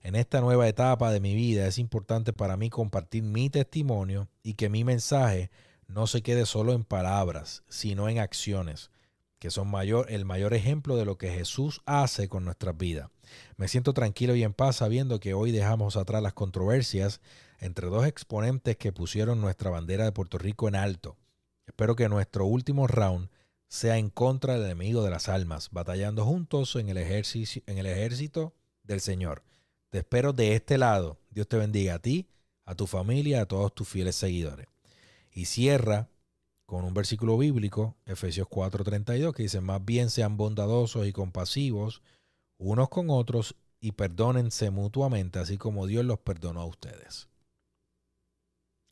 En esta nueva etapa de mi vida es importante para mí compartir mi testimonio y que mi mensaje no se quede solo en palabras, sino en acciones, que son mayor, el mayor ejemplo de lo que Jesús hace con nuestras vidas. Me siento tranquilo y en paz sabiendo que hoy dejamos atrás las controversias entre dos exponentes que pusieron nuestra bandera de Puerto Rico en alto. Espero que nuestro último round sea en contra del enemigo de las almas, batallando juntos en el, en el ejército del Señor. Te espero de este lado. Dios te bendiga a ti, a tu familia, a todos tus fieles seguidores. Y cierra con un versículo bíblico, Efesios 4:32, que dice, más bien sean bondadosos y compasivos unos con otros y perdónense mutuamente, así como Dios los perdonó a ustedes.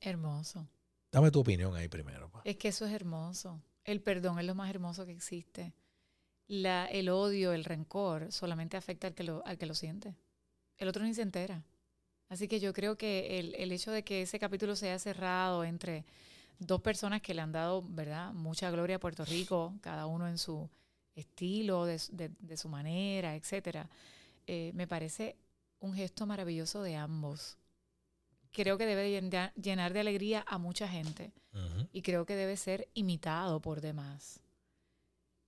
Hermoso. Dame tu opinión ahí primero. pa. Es que eso es hermoso. El perdón es lo más hermoso que existe. La, el odio, el rencor, solamente afecta al que, lo, al que lo siente. El otro ni se entera. Así que yo creo que el, el hecho de que ese capítulo se haya cerrado entre dos personas que le han dado, ¿verdad?, mucha gloria a Puerto Rico, cada uno en su estilo, de- de su manera, etcétera, eh, me parece un gesto maravilloso de ambos. Creo que debe llenar- de alegría a mucha gente y creo que debe ser imitado por demás.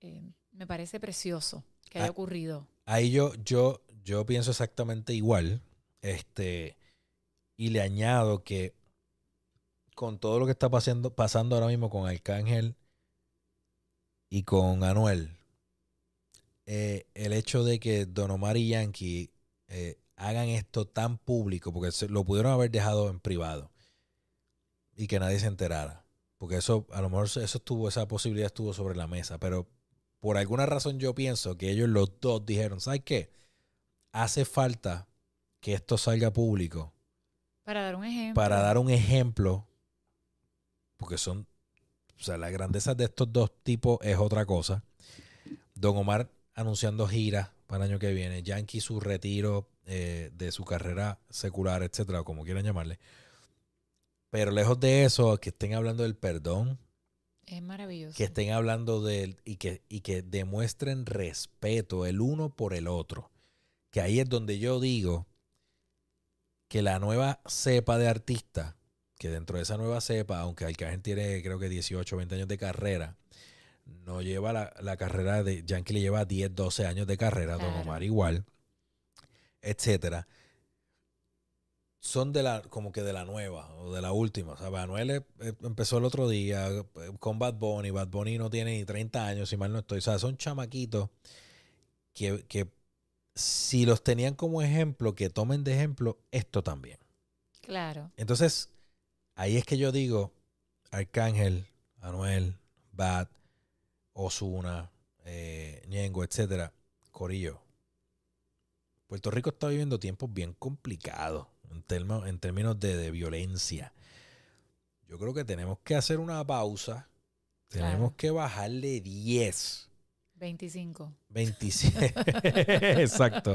Eh, me parece precioso que haya Ah. ocurrido. Ahí yo, yo, yo pienso exactamente igual. Este, y le añado que con todo lo que está pasando, pasando ahora mismo con Arcángel y con Anuel, eh, el hecho de que Don Omar y Yankee eh, hagan esto tan público, porque se- lo pudieron haber dejado en privado y que nadie se enterara. Porque eso, a lo mejor eso estuvo, esa posibilidad estuvo sobre la mesa. Pero por alguna razón yo pienso que ellos los dos dijeron, ¿sabes qué? Hace falta que esto salga público Para dar un ejemplo. para dar un ejemplo, porque son, o sea, la grandeza de estos dos tipos es otra cosa. Don Omar anunciando giras para el año que viene, Yankee su retiro eh, de su carrera secular, etcétera, como quieran llamarle. Pero lejos de eso, que estén hablando del perdón, Es maravilloso. que estén hablando del y que, y que demuestren respeto el uno por el otro. Que ahí es donde yo digo que la nueva cepa de artistas, que dentro de esa nueva cepa, aunque Arcángel tiene creo que 18 o 20 años de carrera, no lleva la, la carrera de Yankee le lleva 10, 12 años de carrera, Don Claro. Omar igual, etcétera. Son de la, como que de la nueva o de la última. O sea, Manuel eh, eh, empezó el otro día eh, con Bad Bunny. Bad Bunny no tiene ni 30 años, si mal no estoy. O sea, son chamaquitos que, que si los tenían como ejemplo, que tomen de ejemplo esto también. Claro. Entonces, ahí es que yo digo, Arcángel, Anuel, Bad, Osuna, eh, Ñengo, etcétera, Corillo. Puerto Rico está viviendo tiempos bien complicados en, termo- en términos de, de violencia. Yo creo que tenemos que hacer una pausa. Tenemos que bajarle 10. 25. 27. Exacto.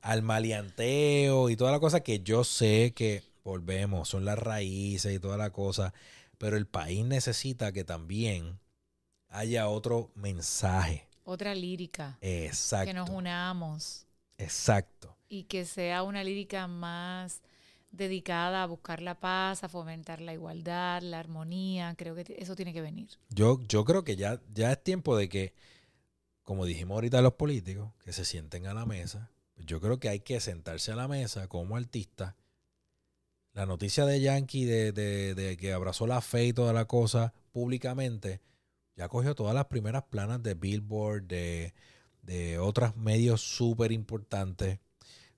Al maleanteo y toda la cosa que yo sé que volvemos, son las raíces y toda la cosa, pero el país necesita que también haya otro mensaje. Otra lírica. Exacto. Que nos unamos. Exacto. Y que sea una lírica más dedicada a buscar la paz, a fomentar la igualdad, la armonía. Creo que eso tiene que venir. Yo, yo creo que ya, ya es tiempo de que, como dijimos ahorita los políticos, que se sienten a la mesa. Yo creo que hay que sentarse a la mesa como artista. La noticia de Yankee de, de- de que abrazó la fe y toda la cosa públicamente, ya cogió todas las primeras planas de Billboard, de, de otros medios súper importantes.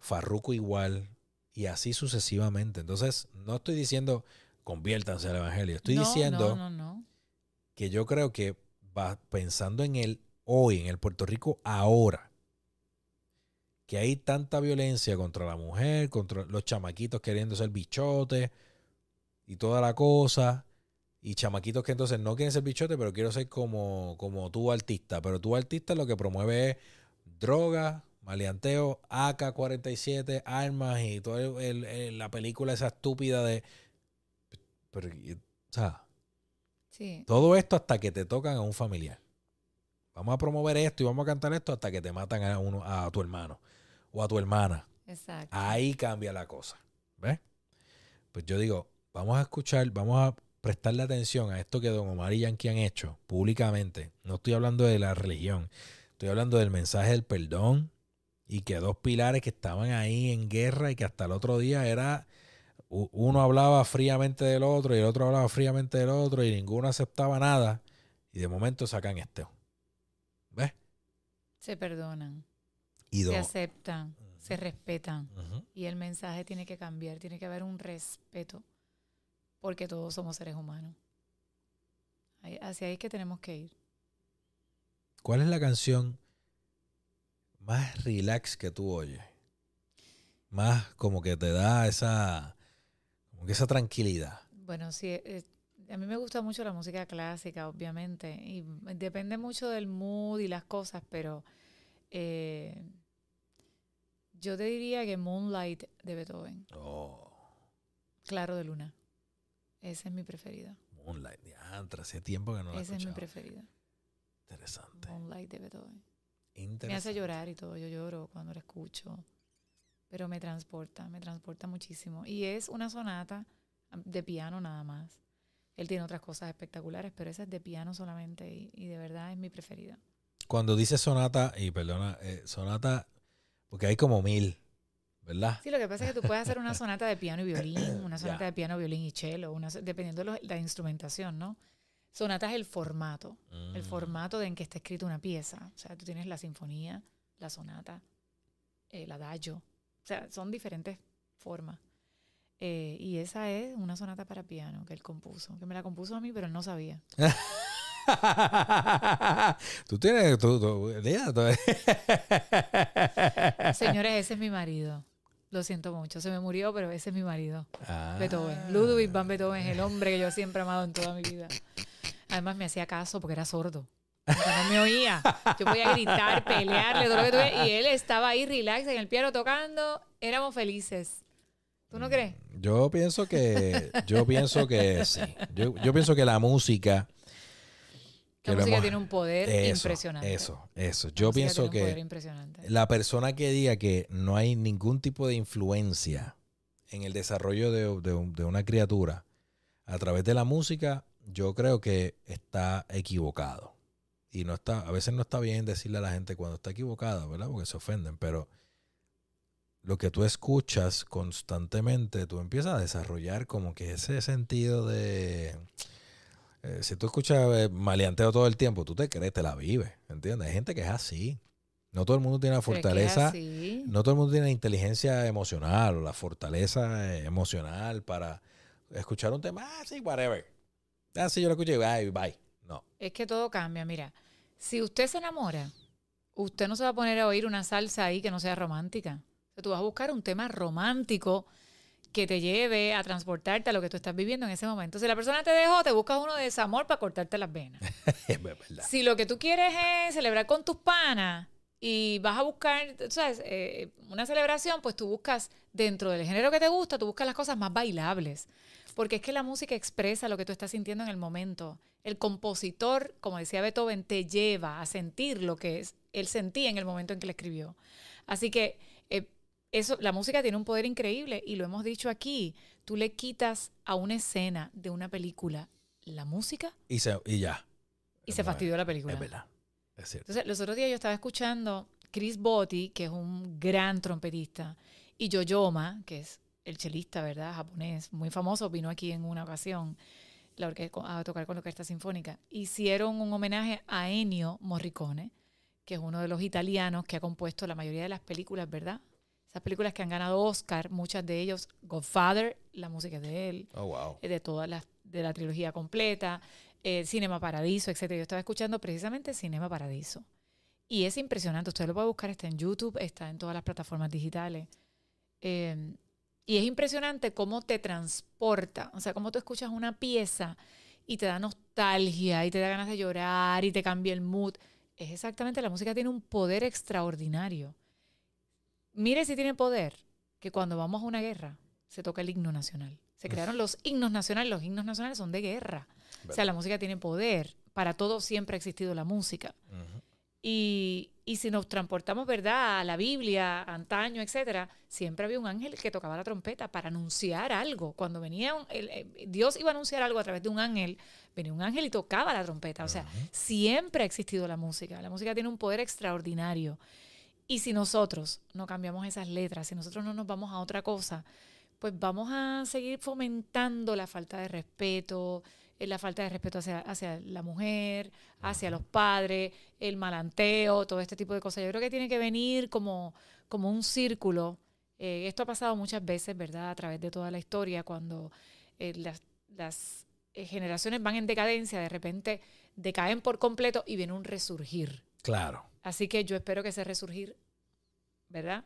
Farruko igual, y así sucesivamente. Entonces, no estoy diciendo conviértanse al evangelio, estoy No, diciendo No, no, no. que yo creo que va pensando en el hoy, en el Puerto Rico ahora, que hay tanta violencia contra la mujer, contra los chamaquitos queriendo ser bichotes y toda la cosa, y chamaquitos que entonces no quieren ser bichotes, pero quiero ser como, como tú artista, pero tú artista lo que promueve es droga, maleanteo, AK-47, armas y toda el- el- el- la película esa estúpida de... Pero, o sea, Sí. todo esto hasta que te tocan a un familiar. Vamos a promover esto y vamos a cantar esto hasta que te matan a uno, a tu hermano o a tu hermana. Exacto. Ahí cambia la cosa. ¿Ves? Pues yo digo, vamos a escuchar, vamos a prestarle atención a esto que Don Omar y Yankee han hecho públicamente. No estoy hablando de la religión, estoy hablando del mensaje del perdón y que dos pilares que estaban ahí en guerra y que hasta el otro día era uno hablaba fríamente del otro y el otro hablaba fríamente del otro y ninguno aceptaba nada y de momento sacan esto. ¿Ves? Se perdonan, Y se aceptan, se respetan. Y el mensaje tiene que cambiar, tiene que haber un respeto, porque todos somos seres humanos. Hacia ahí es que tenemos que ir. ¿Cuál es la canción más relax que tú oyes? Más como que te da esa, como que esa tranquilidad. Bueno, sí, eh, a mí me gusta mucho la música clásica, obviamente, y depende mucho del mood y las cosas, pero eh, yo te diría que Moonlight de Beethoven, Oh, Claro de Luna. Esa es mi preferida. Moonlight, diantre, hace tiempo que no la Esa es mi preferida. Interesante. Moonlight de Beethoven. Me Interesante. hace llorar y todo, yo lloro cuando la escucho, pero me transporta, me transporta muchísimo. Y es una sonata de piano nada más. Él tiene otras cosas espectaculares, pero esa es de piano solamente y, y de verdad es mi preferida. Cuando dice sonata, y perdona, eh, sonata Porque hay como mil, ¿verdad? Sí, lo que pasa es que tú puedes hacer una sonata de piano y violín, una sonata de piano, violín y cello, una, dependiendo de los- la instrumentación, ¿no? Sonata es el formato, el Mm. formato en que está escrita una pieza. O sea, tú tienes la sinfonía, la sonata, el adagio. O sea, son diferentes formas. Eh, y esa es una sonata para piano que él compuso, que me la compuso a mí, pero él no sabía. tú tienes. Tú, tú- tú- Señores, ese es mi marido. Lo siento mucho, se me murió, pero ese es mi marido. Ah. Beethoven. Ludwig van Beethoven es el hombre que yo siempre he amado en toda mi vida. Además me hacía caso porque era sordo. No me oía. Yo podía gritar, pelearle, todo lo que tuviera. Y él estaba ahí relax en el piano tocando. Éramos felices. ¿Tú no crees? Yo pienso que. Yo pienso que sí. Yo, yo pienso que la música. Que La música hemos- tiene un poder eso, impresionante. Eso, eso. La Yo pienso que la persona que diga que no hay ningún tipo de influencia en el desarrollo de, de de una criatura a través de la música, yo creo que está equivocado. Y no está, a veces no está bien decirle a la gente cuando está equivocada, ¿verdad? Porque se ofenden, pero lo que tú escuchas constantemente, tú empiezas a desarrollar como que ese sentido de... eh, si tú escuchas eh, maleanteo todo el tiempo, tú te crees, te la vives, ¿entiendes? Hay gente que es así. No todo el mundo tiene la fortaleza, no todo el mundo tiene la inteligencia emocional o la fortaleza eh, emocional para escuchar un tema, ah, sí, whatever. Ah, sí, yo lo escuché, bye, bye. No. Es que todo cambia. Mira, si usted se enamora, usted no se va a poner a oír una salsa ahí que no sea romántica. O sea, tú vas a buscar un tema romántico que te lleve a transportarte a lo que tú estás viviendo en ese momento. Si la persona te dejó, te buscas uno de desamor para cortarte las venas. es verdad. Si lo que tú quieres es celebrar con tus panas y vas a buscar, ¿sabes? Eh, una celebración, pues tú buscas dentro del género que te gusta, tú buscas las cosas más bailables. Porque es que la música expresa lo que tú estás sintiendo en el momento. El compositor, como decía Beethoven, te lleva a sentir lo que es, él sentía en el momento en que le escribió. Así que eh, eso, la música tiene un poder increíble y lo hemos dicho aquí. Tú le quitas a una escena de una película la música Y, se, y ya. y se fastidió la película. Es verdad. Es cierto. Entonces, los otros días yo estaba escuchando Chris Botti, que es un gran trompetista, y Yoyoma, que es el chelista, ¿verdad? Japonés, muy famoso, vino aquí en una ocasión la a tocar con la orquesta sinfónica. Hicieron un homenaje a Ennio Morricone, que es uno de los italianos que ha compuesto la mayoría de las películas, ¿verdad? Esas películas que han ganado Oscar, muchas de ellos, Godfather, la música es de él, Oh, wow. eh, de todas las de la trilogía completa, eh, Cinema Paradiso, etcétera. Yo estaba escuchando precisamente Cinema Paradiso. Y es impresionante. Usted lo puede buscar, está en YouTube, está en todas las plataformas digitales. Eh, y es impresionante cómo te transporta. O sea, cómo tú escuchas una pieza y te da nostalgia y te da ganas de llorar y te cambia el mood. Es exactamente, la música tiene un poder extraordinario. Mire si tiene poder que cuando vamos a una guerra se toca el himno nacional. Se crearon los himnos nacionales. Los himnos nacionales son de guerra. O sea, la música tiene poder. Para todo siempre ha existido la música. Y, y si nos transportamos, ¿verdad?, a la Biblia, antaño, etcétera, siempre había un ángel que tocaba la trompeta para anunciar algo. Cuando venía un- el- eh, Dios iba a anunciar algo a través de un ángel, venía un ángel y tocaba la trompeta. O sea, siempre ha existido la música. La música tiene un poder extraordinario. Y si nosotros no cambiamos esas letras, si nosotros no nos vamos a otra cosa, pues vamos a seguir fomentando la falta de respeto, eh, la falta de respeto hacia, hacia la mujer, hacia los padres, el malanteo, todo este tipo de cosas. Yo creo que tiene que venir como, como un círculo. Eh, esto ha pasado muchas veces, ¿verdad? A través de toda la historia, cuando eh, las, las generaciones van en decadencia, de repente decaen por completo y viene un resurgir. Claro. Así que yo espero que ese resurgir, ¿verdad?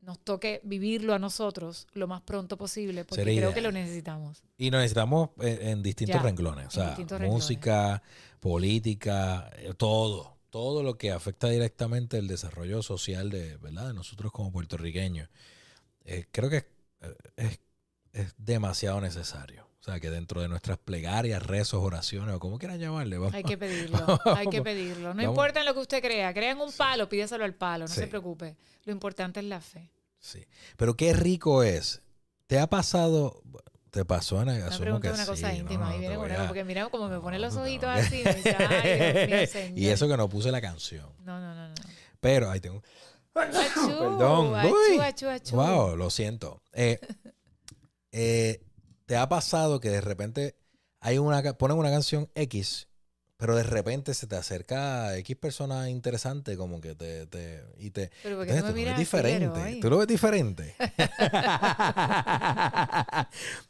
Nos toque vivirlo a nosotros lo más pronto posible, porque Sería creo ideal. que lo necesitamos. Y nos necesitamos en, en distintos Ya, renglones. O sea, distintos renglones. música, política, eh, todo. Todo lo que afecta directamente el desarrollo social de, ¿verdad? de nosotros como puertorriqueños. Eh, creo que eh, es, es demasiado necesario. O sea, que dentro de nuestras plegarias, rezos, oraciones, o como quieran llamarle, vamos, Hay que pedirlo, hay que pedirlo. No Vamos. importa en lo que usted crea, crean un palo, pídeselo al palo, no Sí. se preocupe. Lo importante es la fe. Sí. Pero qué rico es. ¿Te ha pasado? ¿Te pasó, Ana? Me Asumo que una cosa íntima no, y no, viene a- porque mira cómo me pone no, los no, ojitos no. así. me dice, Ay, Dios mío, y señor". eso que no puse la canción. No, no, no, no. Pero ahí tengo. Achú, Perdón. achú, Uy. achú, achú. Wow, lo siento. Eh, eh, ¿Te ha pasado que de repente hay una ponen una canción X, pero de repente se te acerca X persona interesante como que te, te y te Pero ¿por qué entonces no me tú lo ves diferente. Tú lo ves diferente.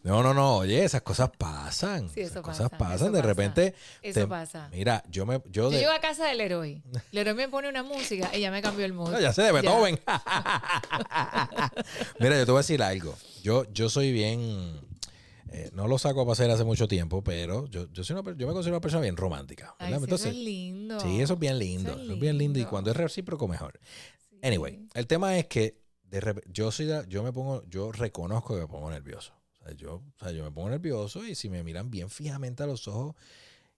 no, no, no. Oye, esas cosas pasan. Sí, eso esas cosas pasa, pasan. de pasa. repente, Eso te- pasa. mira, yo me, yo Yo de, llego a casa del Leroy. Leroy me pone una música y ya me cambió el mood. No, ya sé de Beethoven. Mira, yo te voy a decir algo. Yo, yo soy bien. Eh, no lo saco a pasear hace mucho tiempo, pero yo, yo, soy una, yo me considero una persona bien romántica. Ay, eso es lindo. sí, eso es bien lindo. Eso Eso es es bien lindo y cuando es recíproco, mejor. Sí. Anyway, el tema es que de yo soy yo me pongo, yo reconozco que me pongo nervioso. O sea, yo, o sea, yo me pongo nervioso y si me miran bien fijamente a los ojos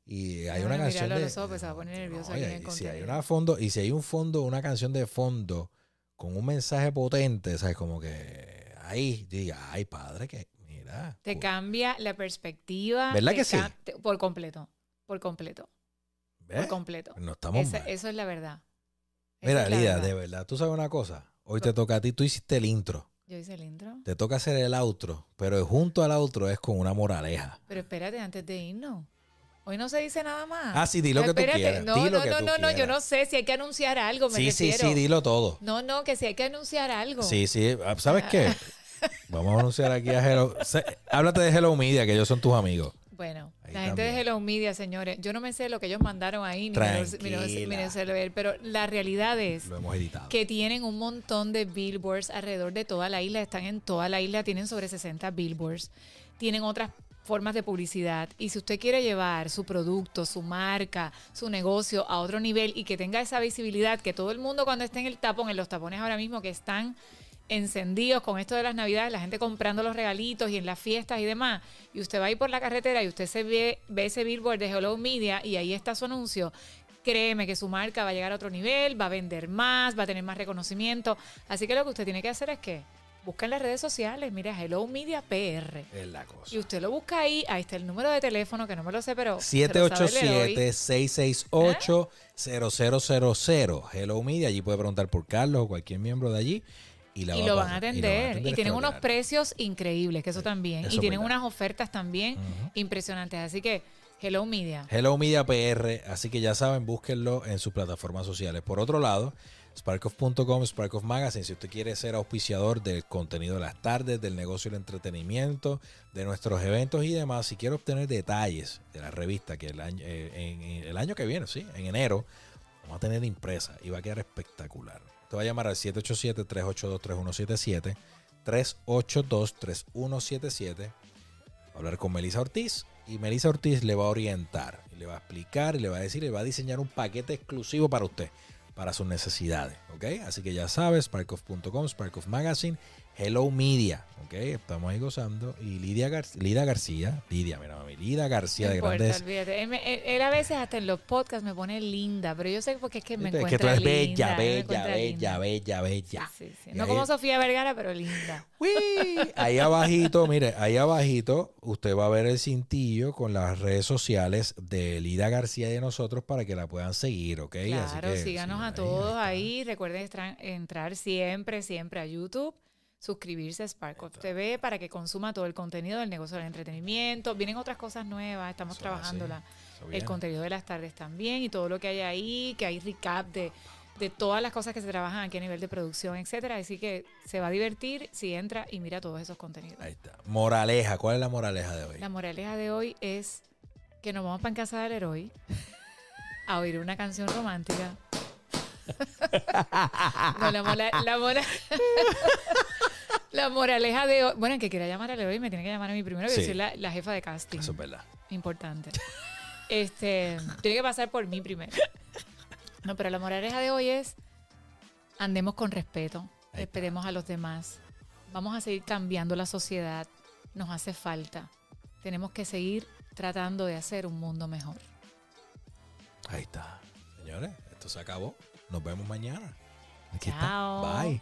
y hay Bueno, una canción de los ojos, pues, a poner nervioso oye, y si hay una fondo y si hay un fondo, una canción de fondo con un mensaje potente, sabes como que ahí diga, ay padre que Te cambia la perspectiva. ¿Verdad que sí? te- por completo. Por completo. ¿ves? Por completo. no estamos Esa- mal. eso es la verdad. Esa Mira, Lida, verdad. de verdad, tú sabes una cosa. Hoy te toca a ti, tú hiciste el intro. Yo hice el intro. Te toca hacer el outro, pero junto al outro es con una moraleja. Pero espérate, antes de irnos. Hoy no se dice nada más. Ah, sí, di lo que tú quieras. No, no, no, no, no, yo no sé si hay que anunciar algo, me Sí, sí, sí, dilo todo. No, no, que si hay que anunciar algo. Sí, sí. Ah, ¿Sabes qué? Vamos a anunciar aquí a Hello. Se- Háblate de Hello Media, que ellos son tus amigos. Bueno, Ahí la gente de. Hello Media, señores, yo no me sé lo que ellos mandaron ahí, ni me lo- pero la realidad es Lo hemos editado. que tienen un montón de billboards alrededor de toda la isla, están en toda la isla, tienen sobre 60 billboards, tienen otras formas de publicidad y si usted quiere llevar su producto, su marca, su negocio a otro nivel y que tenga esa visibilidad, que todo el mundo cuando esté en el tapón, en los tapones ahora mismo que están encendidos con esto de las navidades, la gente comprando los regalitos y en las fiestas y demás, y usted va a ir por la carretera y usted se ve, ve ese billboard de Hello Media y ahí está su anuncio, créeme que su marca va a llegar a otro nivel, va a vender más, va a tener más reconocimiento. Así que lo que usted tiene que hacer es que busca en las redes sociales, mira, Hello Media PR. Es la cosa. Y usted lo busca ahí, ahí está el número de teléfono, que no me lo sé, pero... se lo sabe Leroy. 787-668-0000. Hello Media. Allí puede preguntar por Carlos o cualquier miembro de allí. Y, la y va lo van a atender. Y, tienen unos precios increíbles, que eso también. eso y tienen verdad. unas ofertas también impresionantes. Así que, Hello Media. Hello Media PR, así que ya saben, búsquenlo en sus plataformas sociales. Por otro lado, sparkoff.com, Sparkoff Magazine, si usted quiere ser auspiciador del contenido de las tardes, del negocio del entretenimiento, de nuestros eventos y demás, si quiere obtener detalles de la revista que el año, eh, en, en el año que viene, sí, en enero, vamos a tener impresa y va a quedar espectacular. Te va a llamar al 787-382-3177, 382-3177 va a hablar con Melissa Ortiz y Melissa Ortiz le va a orientar, y le va a explicar, y le va a decir, le va a diseñar un paquete exclusivo para usted, para sus necesidades, ¿ok? Así que ya sabes, sparkoff.com, Sparkoff Magazine, Hello Media, ¿ok? Estamos ahí gozando. Y Lidia, Gar- Lida García, Lidia, mira mami, Lida García No de importa, Grandes. olvídate. Él, me- él- él a veces hasta en los podcasts me pone linda, pero yo sé porque es que me Es encuentra que tú eres linda. bella, bella, bella, bella, bella. Sí, sí, sí. Y No ahí- como Sofía Vergara, pero linda. ¡Uy! Ahí abajito, mire, ahí abajito usted va a ver el cintillo con las redes sociales de Lida García y de nosotros para que la puedan seguir, ¿ok? Así Claro, que, síganos sí, a ahí, todos está. ahí. Recuerden entrar siempre, siempre a YouTube. Suscribirse a Spark TV para que consuma todo el contenido del negocio del entretenimiento. Vienen otras cosas nuevas, estamos trabajándola. Eso El contenido de las tardes también y todo lo que hay ahí, que hay recap de, de todas las cosas que se trabajan aquí a nivel de producción, etcétera. Así que se va a divertir si entra y mira todos esos contenidos. Ahí está. Moraleja, ¿cuál es la moraleja de hoy? La moraleja de hoy es que nos vamos para en casa del héroe a oír una canción romántica. no, la, mola- la mora- la moraleja de hoy. Bueno, el que quiera llamar al héroe me tiene que llamar a mí primero, que Sí. yo soy la, la jefa de casting. Eso es verdad. Importante. Este, tiene que pasar por mí primero. No, pero la moraleja de hoy es andemos con respeto, respetemos a los demás. Vamos a seguir cambiando la sociedad, nos hace falta. Tenemos que seguir tratando de hacer un mundo mejor. Ahí está. Señores, esto se acabó. Nos vemos mañana. Aquí Chao. Está. Bye.